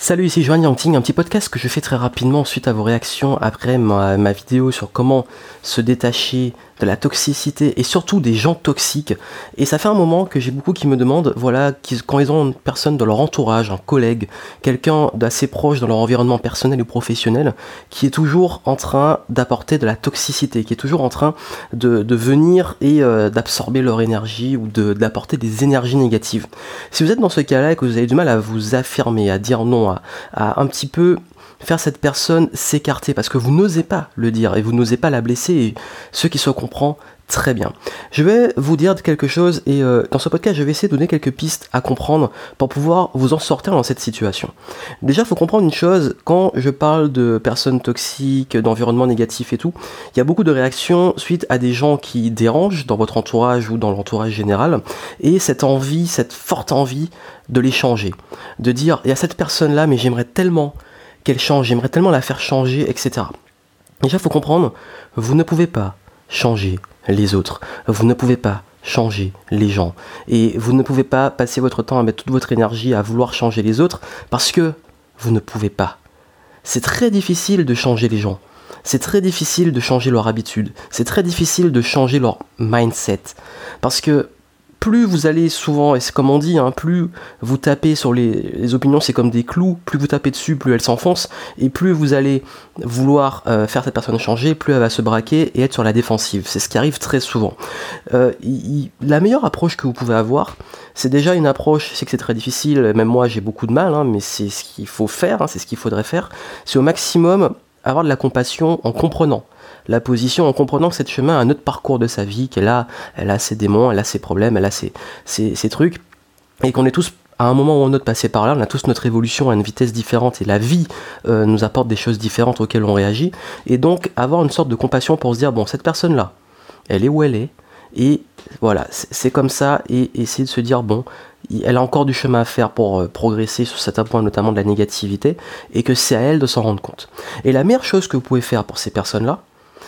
Salut, ici Joanne Yangting, un petit podcast que je fais très rapidement suite à vos réactions après ma, ma vidéo sur comment se détacher de la toxicité et surtout des gens toxiques. Et ça fait un moment que j'ai beaucoup qui me demandent, voilà, quand ils ont une personne dans leur entourage, un collègue, quelqu'un d'assez proche dans leur environnement personnel ou professionnel, qui est toujours en train d'apporter de la toxicité, qui est toujours en train de, venir et euh, d'absorber leur énergie ou d'apporter des énergies négatives. Si vous êtes dans ce cas-là et que vous avez du mal à vous affirmer, à dire non, à un petit peu faire cette personne s'écarter parce que vous n'osez pas le dire et vous n'osez pas la blesser et ce qui se comprend très bien. Je vais vous dire quelque chose et euh, dans ce podcast je vais essayer de donner quelques pistes à comprendre pour pouvoir vous en sortir dans cette situation. Déjà il faut comprendre une chose, quand je parle de personnes toxiques, d'environnement négatif et tout, il y a beaucoup de réactions suite à des gens qui dérangent dans votre entourage ou dans l'entourage général et cette envie, cette forte envie de les changer. De dire il y a cette personne là mais j'aimerais tellement change, j'aimerais tellement la faire changer, etc. Déjà, il faut comprendre, vous ne pouvez pas changer les autres, vous ne pouvez pas changer les gens, et vous ne pouvez pas passer votre temps à mettre toute votre énergie à vouloir changer les autres, parce que vous ne pouvez pas. C'est très difficile de changer les gens. C'est très difficile de changer leur habitude. C'est très difficile de changer leur mindset. Parce que plus vous allez souvent, et c'est comme on dit, hein, plus vous tapez sur les, opinions, c'est comme des clous, plus vous tapez dessus, plus elles s'enfoncent, et plus vous allez vouloir euh, faire cette personne changer, plus elle va se braquer et être sur la défensive. C'est ce qui arrive très souvent. Euh, la meilleure approche que vous pouvez avoir, c'est déjà une approche, c'est que c'est très difficile, même moi j'ai beaucoup de mal, hein, mais c'est ce qu'il faut faire, hein, c'est ce qu'il faudrait faire, c'est au maximum avoir de la compassion en comprenant la position en comprenant que cette chemin a un autre parcours de sa vie, qu'elle a, elle a ses démons, elle a ses problèmes, elle a ses, trucs, et qu'on est tous à un moment ou un autre passé par là, on a tous notre évolution à une vitesse différente et la vie euh, nous apporte des choses différentes auxquelles on réagit. Et donc avoir une sorte de compassion pour se dire, bon, cette personne-là, elle est où elle est, et voilà, c'est comme ça, et essayer de se dire, bon, elle a encore du chemin à faire pour euh, progresser sur certains points, notamment de la négativité, et que c'est à elle de s'en rendre compte. Et la meilleure chose que vous pouvez faire pour ces personnes-là,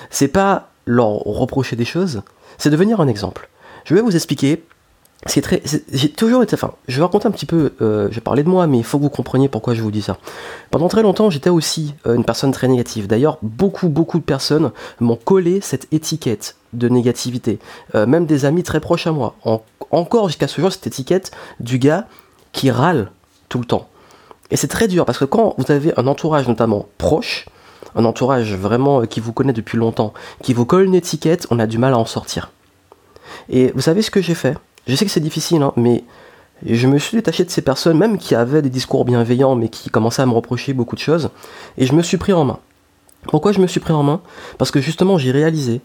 c'est pas leur reprocher des choses, c'est devenir un exemple. Je vais vous expliquer. C'est très, j'ai toujours été, enfin, je vais raconter un petit peu, euh, je vais parler de moi, mais il faut que vous compreniez pourquoi je vous dis ça. Pendant très longtemps, j'étais aussi euh, une personne très négative. D'ailleurs, beaucoup, beaucoup de personnes m'ont collé cette étiquette de négativité. Euh, même des amis très proches à moi. encore jusqu'à ce jour, cette étiquette du gars qui râle tout le temps. Et c'est très dur parce que quand vous avez un entourage notamment proche, un entourage vraiment euh, qui vous connaît depuis longtemps, qui vous colle une étiquette, on a du mal à en sortir. Et vous savez ce que j'ai fait? Je sais que c'est difficile, hein, mais je me suis détaché de ces personnes, même qui avaient des discours bienveillants, mais qui commençaient à me reprocher beaucoup de choses, et je me suis pris en main. Pourquoi je me suis pris en main? Parce que justement j'ai réalisé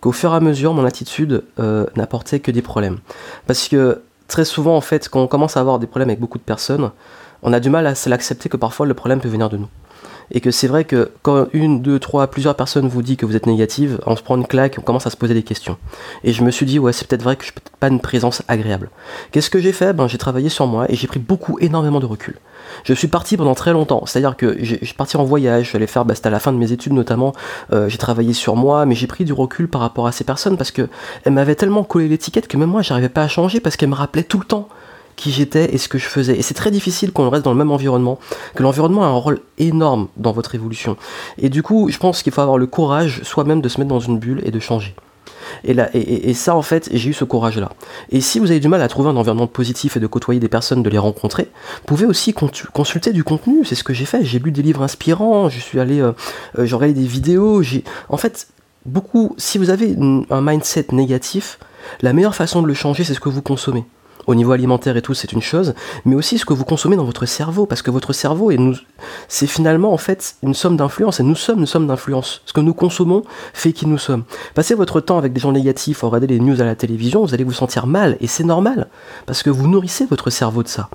qu'au fur et à mesure, mon attitude euh, n'apportait que des problèmes. Parce que très souvent, en fait, quand on commence à avoir des problèmes avec beaucoup de personnes, on a du mal à l'accepter que parfois le problème peut venir de nous et que c'est vrai que quand une, deux, trois, plusieurs personnes vous disent que vous êtes négative, on se prend une claque, on commence à se poser des questions. Et je me suis dit, ouais, c'est peut-être vrai que je suis pas une présence agréable. Qu'est-ce que j'ai fait? Ben, j'ai travaillé sur moi et j'ai pris beaucoup, énormément de recul. Je suis parti pendant très longtemps, c'est-à-dire que j'ai parti en voyage, je suis faire, bah, c'était à la fin de mes études notamment, euh, j'ai travaillé sur moi, mais j'ai pris du recul par rapport à ces personnes parce que elles m'avaient tellement collé l'étiquette que même moi, j'arrivais pas à changer parce qu'elles me rappelaient tout le temps qui j'étais et ce que je faisais. Et c'est très difficile quand on reste dans le même environnement, que l'environnement a un rôle énorme dans votre évolution. Et du coup, je pense qu'il faut avoir le courage soi-même de se mettre dans une bulle et de changer. Et, là, et, ça, en fait, j'ai eu ce courage-là. Et si vous avez du mal à trouver un environnement positif et de côtoyer des personnes, de les rencontrer, vous pouvez aussi consulter du contenu. C'est ce que j'ai fait. J'ai lu des livres inspirants, je suis allé, euh, euh, j'ai regardé des vidéos. J'ai, en fait, beaucoup. Si vous avez un mindset négatif, la meilleure façon de le changer, c'est ce que vous consommez au niveau alimentaire et tout, c'est une chose, mais aussi ce que vous consommez dans votre cerveau, parce que votre cerveau, est nous, c'est finalement en fait une somme d'influence, et nous sommes une somme d'influence. Ce que nous consommons fait qui nous sommes. Passez votre temps avec des gens négatifs, à regarder les news à la télévision, vous allez vous sentir mal, et c'est normal, parce que vous nourrissez votre cerveau de ça.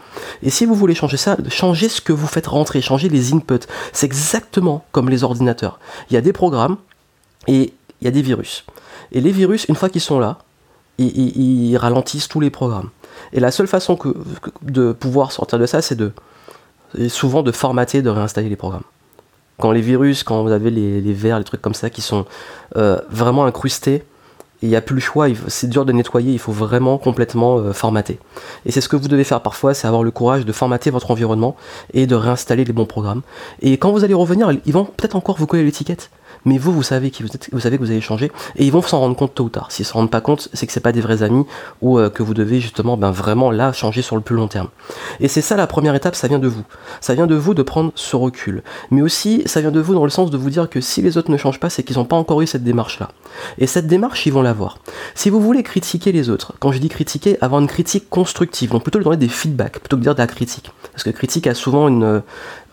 Et si vous voulez changer ça, changez ce que vous faites rentrer, changez les inputs. C'est exactement comme les ordinateurs. Il y a des programmes, Et il y a des virus. Et les virus, une fois qu'ils sont là, ils, ralentissent tous les programmes. Et la seule façon de pouvoir sortir de ça, c'est de souvent de formater, de réinstaller les programmes. Quand les virus, quand vous avez les, vers, les trucs comme ça qui sont euh, vraiment incrustés, il n'y a plus le choix, c'est dur de nettoyer, il faut vraiment complètement euh, formater. Et c'est ce que vous devez faire parfois, c'est avoir le courage de formater votre environnement et de réinstaller les bons programmes. Et quand vous allez revenir, ils vont peut-être encore vous coller l'étiquette mais vous, vous savez, qui vous, êtes, vous savez que vous avez changé, et ils vont s'en rendre compte tôt ou tard. S'ils s'en rendent pas compte, c'est que c'est pas des vrais amis, ou euh, que vous devez justement ben, vraiment là changer sur le plus long terme. Et c'est ça la première étape, ça vient de vous. Ça vient de vous de prendre ce recul. Mais aussi, ça vient de vous dans le sens de vous dire que si les autres ne changent pas, c'est qu'ils n'ont pas encore eu cette démarche-là. Et cette démarche, ils vont l'avoir. Si vous voulez critiquer les autres, quand je dis critiquer, avoir une critique constructive, donc plutôt leur donner des feedbacks, plutôt que de dire de la critique. Parce que critique a souvent une,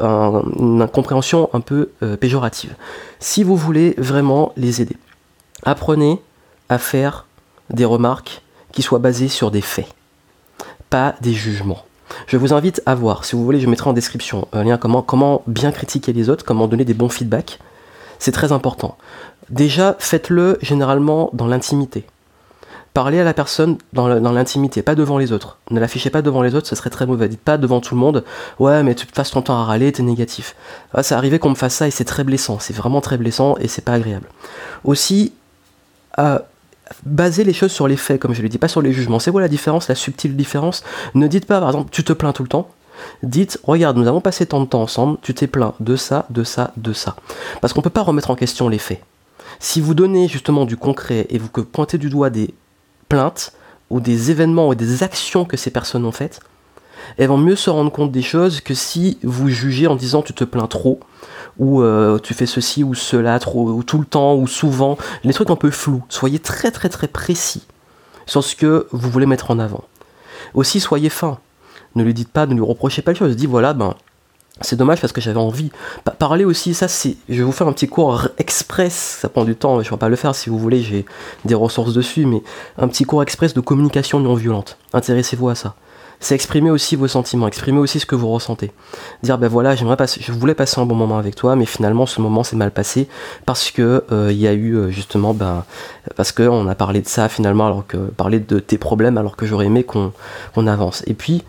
une compréhension un peu euh, péjorative. Si vous voulez vraiment les aider, apprenez à faire des remarques qui soient basées sur des faits, pas des jugements. Je vous invite à voir, si vous voulez, je mettrai en description un lien comment, comment bien critiquer les autres, comment donner des bons feedbacks. C'est très important. Déjà, faites-le généralement dans l'intimité. Parlez à la personne dans l'intimité, pas devant les autres. Ne l'affichez pas devant les autres, ce serait très mauvais. Dites pas devant tout le monde, ouais, mais tu passes ton temps à râler, t'es négatif. Ah, c'est arrivé qu'on me fasse ça et c'est très blessant, c'est vraiment très blessant et c'est pas agréable. Aussi, euh, basez les choses sur les faits, comme je l'ai dit, pas sur les jugements. C'est quoi la différence, la subtile différence? Ne dites pas, par exemple, tu te plains tout le temps. Dites, regarde, nous avons passé tant de temps ensemble, tu t'es plaint de ça, de ça, de ça. Parce qu'on peut pas remettre en question les faits. Si vous donnez justement du concret et vous pointez du doigt des plaintes ou des événements ou des actions que ces personnes ont faites, elles vont mieux se rendre compte des choses que si vous jugez en disant tu te plains trop, ou euh, tu fais ceci ou cela trop, ou tout le temps, ou souvent, les trucs un peu flous. Soyez très très très précis sur ce que vous voulez mettre en avant. Aussi, soyez fin. Ne lui dites pas, ne lui reprochez pas les choses. Dites voilà, ben, c'est dommage parce que j'avais envie. parler aussi, ça c'est. Je vais vous faire un petit cours express, ça prend du temps, je ne vais pas le faire si vous voulez, j'ai des ressources dessus, mais un petit cours express de communication non violente. Intéressez-vous à ça. C'est exprimer aussi vos sentiments, exprimer aussi ce que vous ressentez. Dire ben voilà, j'aimerais passer, je voulais passer un bon moment avec toi, mais finalement ce moment s'est mal passé parce que euh, il y a eu euh, justement ben parce qu'on a parlé de ça finalement alors que parler de tes problèmes alors que j'aurais aimé qu'on avance. Et puis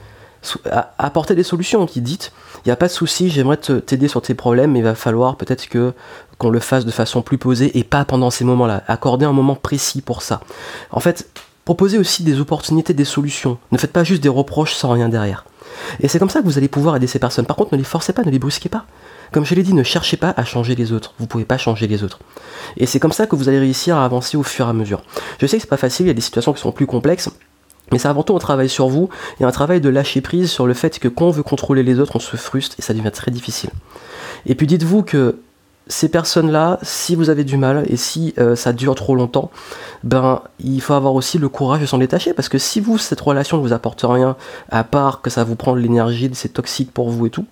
apporter des solutions qui dites il n'y a pas de souci, j'aimerais t'aider sur tes problèmes, mais il va falloir peut-être que qu'on le fasse de façon plus posée et pas pendant ces moments-là. Accorder un moment précis pour ça. En fait, proposez aussi des opportunités, des solutions. Ne faites pas juste des reproches sans rien derrière. Et c'est comme ça que vous allez pouvoir aider ces personnes. Par contre, ne les forcez pas, ne les brusquez pas. Comme je l'ai dit, ne cherchez pas à changer les autres. Vous ne pouvez pas changer les autres. Et c'est comme ça que vous allez réussir à avancer au fur et à mesure. Je sais que c'est pas facile, il y a des situations qui sont plus complexes. Mais c'est avant tout un travail sur vous et un travail de lâcher prise sur le fait que quand on veut contrôler les autres, on se frustre et ça devient très difficile. Et puis dites-vous que ces personnes-là, si vous avez du mal et si euh, ça dure trop longtemps, ben il faut avoir aussi le courage de s'en détacher parce que si vous cette relation ne vous apporte rien à part que ça vous prend de l'énergie, c'est toxique pour vous et tout,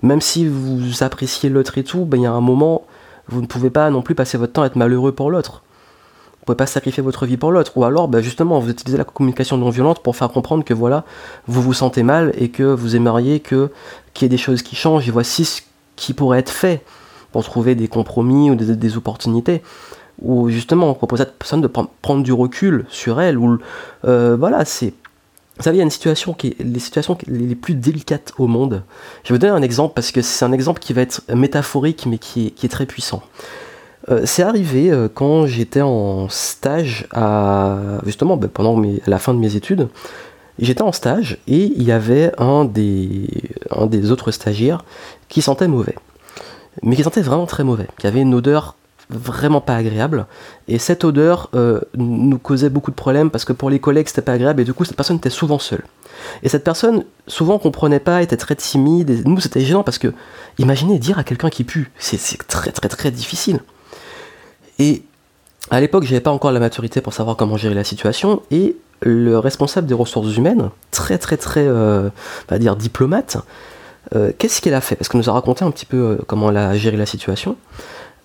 même si vous appréciez l'autre et tout, ben il y a un moment vous ne pouvez pas non plus passer votre temps à être malheureux pour l'autre pouvez pas sacrifier votre vie pour l'autre. Ou alors, bah, justement, vous utilisez la communication non violente pour faire comprendre que voilà, vous vous sentez mal et que vous aimeriez que qu'il y ait des choses qui changent. Et voici ce qui pourrait être fait pour trouver des compromis ou des, opportunités. Ou justement, on propose à cette personne de prendre du recul sur elle. Ou euh, voilà, c'est vous savez, il y a une situation qui est les situations les plus délicates au monde. Je vais vous donner un exemple parce que c'est un exemple qui va être métaphorique mais qui est très puissant. Euh, c'est arrivé euh, quand j'étais en stage à justement ben, pendant la fin de mes études. J'étais en stage et il y avait un des, autres stagiaires qui sentait mauvais. Mais qui sentait vraiment très mauvais, qui avait une odeur vraiment pas agréable. Et cette odeur euh, nous causait beaucoup de problèmes parce que pour les collègues c'était pas agréable et du coup cette personne était souvent seule. Et cette personne souvent comprenait pas, était très timide. Et nous c'était gênant parce que imaginez dire à quelqu'un qui pue, c'est très très très difficile. Et à l'époque, j'avais pas encore la maturité pour savoir comment gérer la situation, et le responsable des ressources humaines, très très très, euh, on va dire diplomate, euh, qu'est-ce qu'elle a fait? Parce qu'elle nous a raconté un petit peu euh, comment elle a géré la situation.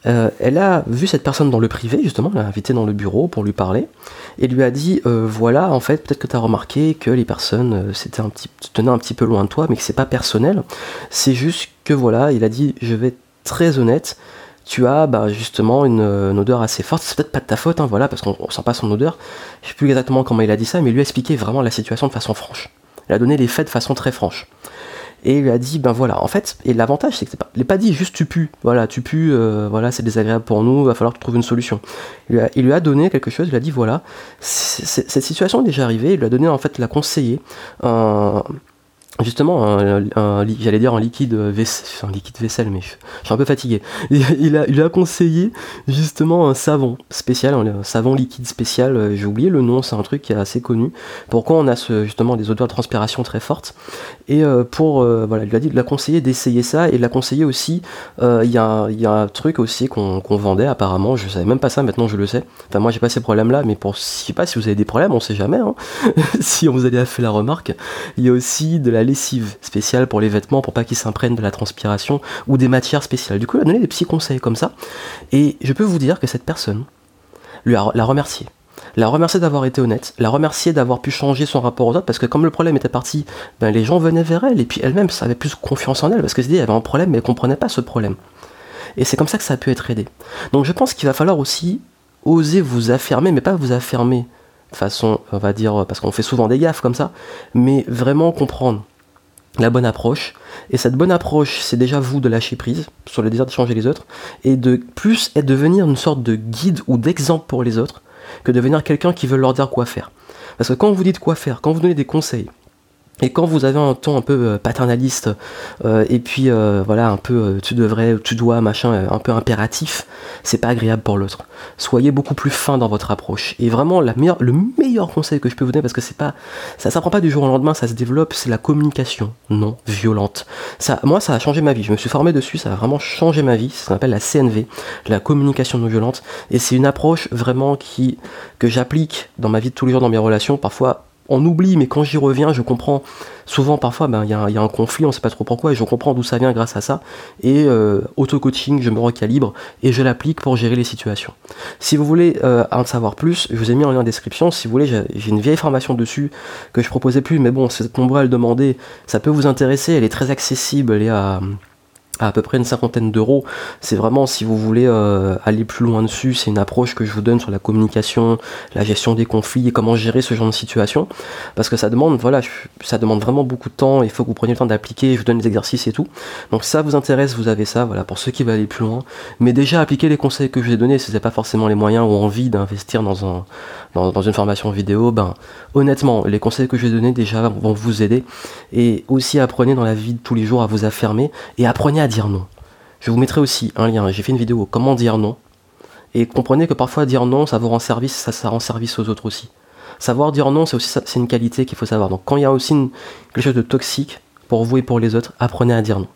elle a vu cette personne dans le privé, justement, l'a invité dans le bureau pour lui parler, et lui a dit voilà, en fait, peut-être que tu as remarqué que les personnes c'était un petit, tenaient un petit peu loin de toi, mais que c'est pas personnel. C'est juste que voilà, il a dit je vais être très honnête, tu as bah, justement une, odeur assez forte. C'est peut-être pas de ta faute, hein, voilà, parce qu'on sent pas son odeur. Je sais plus exactement comment il a dit ça, mais il lui a expliqué vraiment la situation de façon franche. Il a donné les faits de façon très franche et il lui a dit ben voilà en fait et l'avantage c'est que pas, il pas dit juste tu pues voilà tu pues euh, voilà c'est désagréable pour nous il va falloir trouves une solution il lui, a, a donné quelque chose il lui a dit voilà cette situation est déjà arrivée il lui a donné en fait la conseiller un, justement j'allais dire un liquide vaisselle, un liquide vaisselle mais je, suis un peu fatigué. Il a, il a conseillé justement un savon spécial un savon liquide spécial euh, j'ai oublié le nom c'est un truc qui est assez connu. Pourquoi on a ce, justement des odeurs de transpiration très fortes. Et euh, pour euh, voilà il a dit de la conseiller d'essayer ça et de la conseiller aussi il y, a, y, a un truc aussi qu'on vendait apparemment je savais même pas ça maintenant je le sais. Enfin moi j'ai pas ces problèmes là mais pour je sais pas si vous avez des problèmes on sait jamais hein. si on vous avez fait la remarque il y a aussi de la lessive spéciale pour les vêtements pour pas qu'ils s'imprègnent de la transpiration ou des matières spéciales. Du coup, elle a donné des petits conseils comme ça. Et je peux vous dire que cette personne lui a, l'a remercié. La remercier d'avoir été honnête, la remercier d'avoir pu changer son rapport aux autres, parce que comme le problème était parti, ben les gens venaient vers elle, et puis elle-même avait plus confiance en elle, parce se dit, elle avait un problème, mais elle comprenait pas ce problème. Et c'est comme ça que ça a pu être aidé. Donc je pense qu'il va falloir aussi oser vous affirmer, mais pas vous affirmer de façon, on va dire, parce qu'on fait souvent des gaffes comme ça, mais vraiment comprendre la bonne approche. Et cette bonne approche, c'est déjà vous de lâcher prise sur le désir de changer les autres, et de plus être devenir une sorte de guide ou d'exemple pour les autres, que devenir quelqu'un qui veut leur dire quoi faire. Parce que quand vous dites quoi faire, quand vous donnez des conseils, et quand vous avez un ton un peu euh, paternaliste, euh, et puis euh, voilà, un peu tu devrais, tu dois, machin, un peu impératif, c'est pas agréable pour l'autre. Soyez beaucoup plus fin dans votre approche. Et vraiment, la meilleure, le meilleur conseil que je peux vous donner, parce que c'est pas, ça s'apprend pas du jour au lendemain, ça se développe, c'est la communication non violente. Ça, moi, ça a changé ma vie. Je me suis formé dessus, ça a vraiment changé ma vie. Ça s'appelle la CNV, la communication non violente. Et c'est une approche vraiment qui, que j'applique dans ma vie de tous les jours, dans mes relations, parfois on oublie, mais quand j'y reviens, je comprends. Souvent, parfois, ben, il y, a un conflit, on ne sait pas trop pourquoi, et je comprends d'où ça vient grâce à ça. Et euh, auto-coaching, je me recalibre et je l'applique pour gérer les situations. Si vous voulez euh, en savoir plus, je vous ai mis en lien en description. Si vous voulez, j'ai une vieille formation dessus que je proposais plus, mais bon, c'est nombreux à le demander. Ça peut vous intéresser, elle est très accessible, elle est à à, peu près une cinquantaine d'euros. C'est vraiment, si vous voulez euh, aller plus loin dessus, c'est une approche que je vous donne sur la communication, la gestion des conflits et comment gérer ce genre de situation. Parce que ça demande, voilà, ça demande vraiment beaucoup de temps. Il faut que vous preniez le temps d'appliquer. Je vous donne les exercices et tout. Donc, si ça vous intéresse, vous avez ça. Voilà, pour ceux qui veulent aller plus loin. Mais déjà, appliquer les conseils que je vous ai donnés, si vous n'avez pas forcément les moyens ou envie d'investir dans, un, dans, une formation vidéo, ben, honnêtement, les conseils que je vous ai donnés déjà vont vous aider. Et aussi, apprenez dans la vie de tous les jours à vous affirmer et apprenez dire non. Je vous mettrai aussi un lien, j'ai fait une vidéo comment dire non. Et comprenez que parfois dire non, ça vous rend service, ça, ça rend service aux autres aussi. Savoir dire non, c'est aussi c'est une qualité qu'il faut savoir. Donc quand il y a aussi quelque chose de toxique pour vous et pour les autres, apprenez à dire non.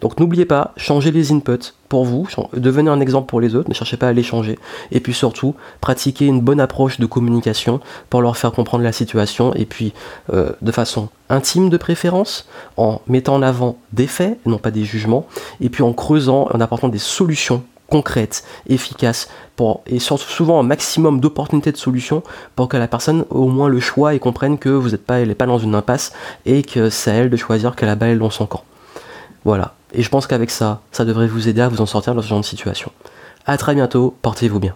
Donc n'oubliez pas, changez les inputs pour vous, devenez un exemple pour les autres, ne cherchez pas à les changer. Et puis surtout, pratiquez une bonne approche de communication pour leur faire comprendre la situation et puis euh, de façon intime de préférence, en mettant en avant des faits, non pas des jugements, et puis en creusant, en apportant des solutions concrètes, efficaces, et surtout souvent un maximum d'opportunités de solutions pour que la personne au moins le choix et comprenne que vous n'êtes pas, elle n'est pas dans une impasse et que c'est à elle de choisir que la balle dans son camp. Voilà. Et je pense qu'avec ça, ça devrait vous aider à vous en sortir dans ce genre de situation. A très bientôt, portez-vous bien.